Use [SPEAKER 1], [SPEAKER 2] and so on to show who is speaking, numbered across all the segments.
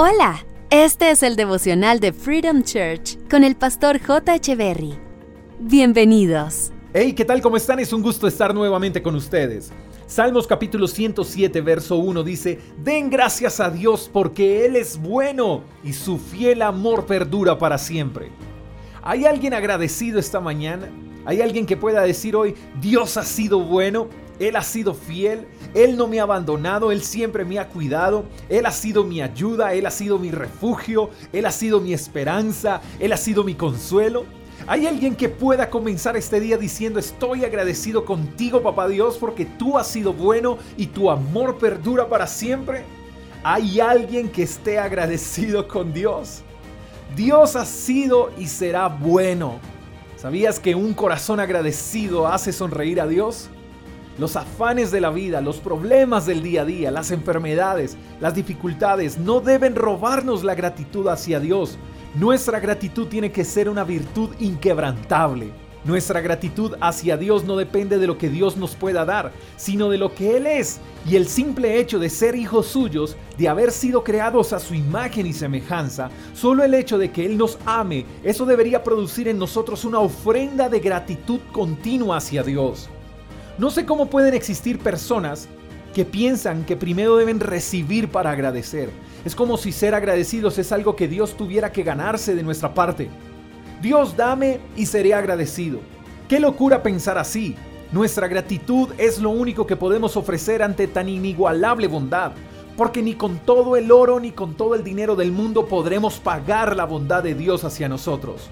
[SPEAKER 1] Hola, este es el devocional de Freedom Church con el pastor J. Berry. Bienvenidos.
[SPEAKER 2] Hey, ¿qué tal? ¿Cómo están? Es un gusto estar nuevamente con ustedes. Salmos capítulo 107, verso 1 dice, Den gracias a Dios porque Él es bueno y su fiel amor perdura para siempre. ¿Hay alguien agradecido esta mañana? ¿Hay alguien que pueda decir hoy, Dios ha sido bueno? Él ha sido fiel, Él no me ha abandonado, Él siempre me ha cuidado, Él ha sido mi ayuda, Él ha sido mi refugio, Él ha sido mi esperanza, Él ha sido mi consuelo. ¿Hay alguien que pueda comenzar este día diciendo estoy agradecido contigo, papá Dios, porque tú has sido bueno y tu amor perdura para siempre? ¿Hay alguien que esté agradecido con Dios? Dios ha sido y será bueno. ¿Sabías que un corazón agradecido hace sonreír a Dios? Los afanes de la vida, los problemas del día a día, las enfermedades, las dificultades no deben robarnos la gratitud hacia Dios. Nuestra gratitud tiene que ser una virtud inquebrantable. Nuestra gratitud hacia Dios no depende de lo que Dios nos pueda dar, sino de lo que Él es. Y el simple hecho de ser hijos suyos, de haber sido creados a su imagen y semejanza, solo el hecho de que Él nos ame, eso debería producir en nosotros una ofrenda de gratitud continua hacia Dios. No sé cómo pueden existir personas que piensan que primero deben recibir para agradecer. Es como si ser agradecidos es algo que Dios tuviera que ganarse de nuestra parte. Dios dame y seré agradecido. Qué locura pensar así. Nuestra gratitud es lo único que podemos ofrecer ante tan inigualable bondad, porque ni con todo el oro ni con todo el dinero del mundo podremos pagar la bondad de Dios hacia nosotros.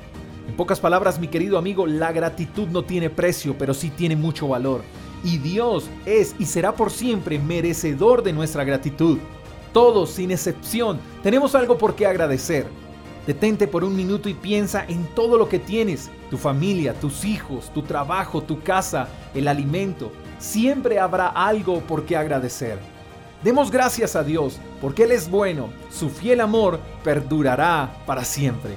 [SPEAKER 2] En pocas palabras, mi querido amigo, la gratitud no tiene precio, pero sí tiene mucho valor. Y Dios es y será por siempre merecedor de nuestra gratitud. Todos, sin excepción, tenemos algo por qué agradecer. Detente por un minuto y piensa en todo lo que tienes, tu familia, tus hijos, tu trabajo, tu casa, el alimento. Siempre habrá algo por qué agradecer. Demos gracias a Dios, porque Él es bueno, su fiel amor perdurará para siempre.